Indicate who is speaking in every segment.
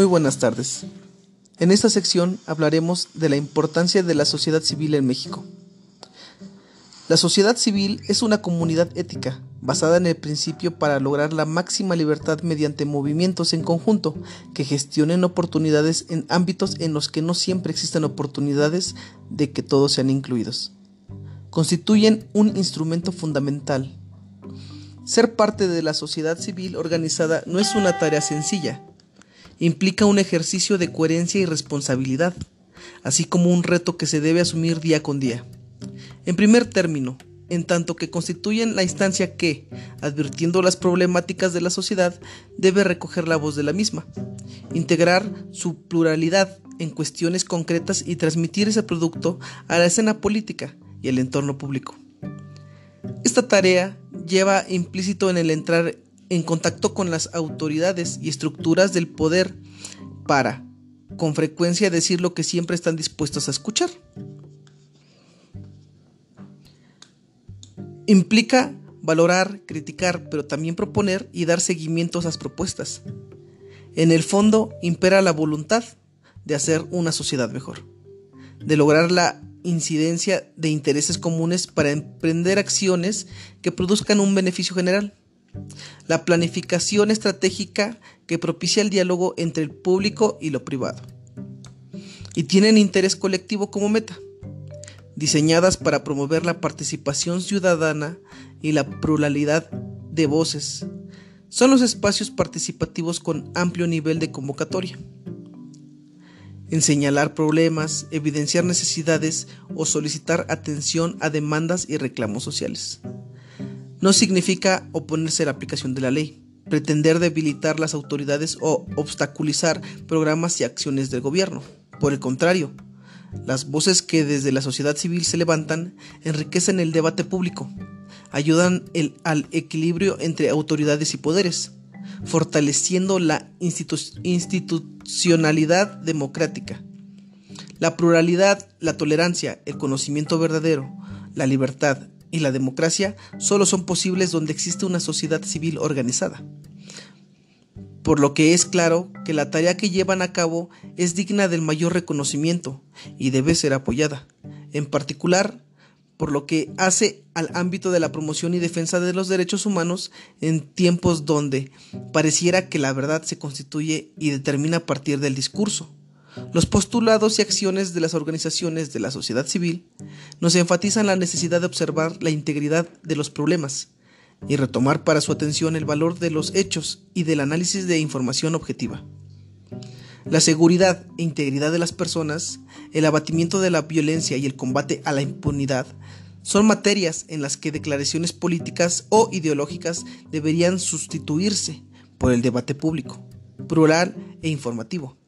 Speaker 1: Muy buenas tardes. En esta sección hablaremos de la importancia de la sociedad civil en México. La sociedad civil es una comunidad ética basada en el principio para lograr la máxima libertad mediante movimientos en conjunto que gestionen oportunidades en ámbitos en los que no siempre existen oportunidades de que todos sean incluidos. Constituyen un instrumento fundamental. Ser parte de la sociedad civil organizada no es una tarea sencilla, implica un ejercicio de coherencia y responsabilidad, así como un reto que se debe asumir día con día. En primer término, en tanto que constituyen la instancia que, advirtiendo las problemáticas de la sociedad, debe recoger la voz de la misma, integrar su pluralidad en cuestiones concretas y transmitir ese producto a la escena política y el entorno público. Esta tarea lleva implícito en el entrar en contacto con las autoridades y estructuras del poder para, con frecuencia, decir lo que siempre están dispuestos a escuchar. Implica valorar, criticar, pero también proponer y dar seguimiento a esas propuestas. En el fondo impera la voluntad de hacer una sociedad mejor, de lograr la incidencia de intereses comunes para emprender acciones que produzcan un beneficio general. La planificación estratégica que propicia el diálogo entre el público y lo privado. Y tienen interés colectivo como meta. Diseñadas para promover la participación ciudadana y la pluralidad de voces. Son los espacios participativos con amplio nivel de convocatoria. En señalar problemas, evidenciar necesidades o solicitar atención a demandas y reclamos sociales no significa oponerse a la aplicación de la ley, pretender debilitar las autoridades o obstaculizar programas y acciones del gobierno. Por el contrario, las voces que desde la sociedad civil se levantan enriquecen el debate público, ayudan al equilibrio entre autoridades y poderes, fortaleciendo la institucionalidad democrática. La pluralidad, la tolerancia, el conocimiento verdadero, la libertad, y la democracia solo son posibles donde existe una sociedad civil organizada. Por lo que es claro que la tarea que llevan a cabo es digna del mayor reconocimiento y debe ser apoyada, en particular por lo que hace al ámbito de la promoción y defensa de los derechos humanos en tiempos donde pareciera que la verdad se constituye y determina a partir del discurso los postulados y acciones de las organizaciones de la sociedad civil nos enfatizan la necesidad de observar la integridad de los problemas y retomar para su atención el valor de los hechos y del análisis de información objetiva. La seguridad e integridad de las personas, el abatimiento de la violencia y el combate a la impunidad son materias en las que declaraciones políticas o ideológicas deberían sustituirse por el debate público, plural e informativo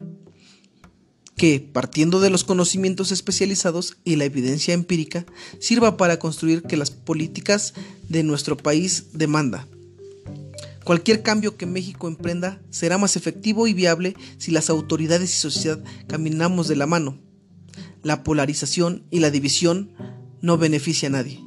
Speaker 1: que, partiendo de los conocimientos especializados y la evidencia empírica, sirva para construir que las políticas de nuestro país demanda. Cualquier cambio que México emprenda será más efectivo y viable si las autoridades y sociedad caminamos de la mano. La polarización y la división no beneficia a nadie.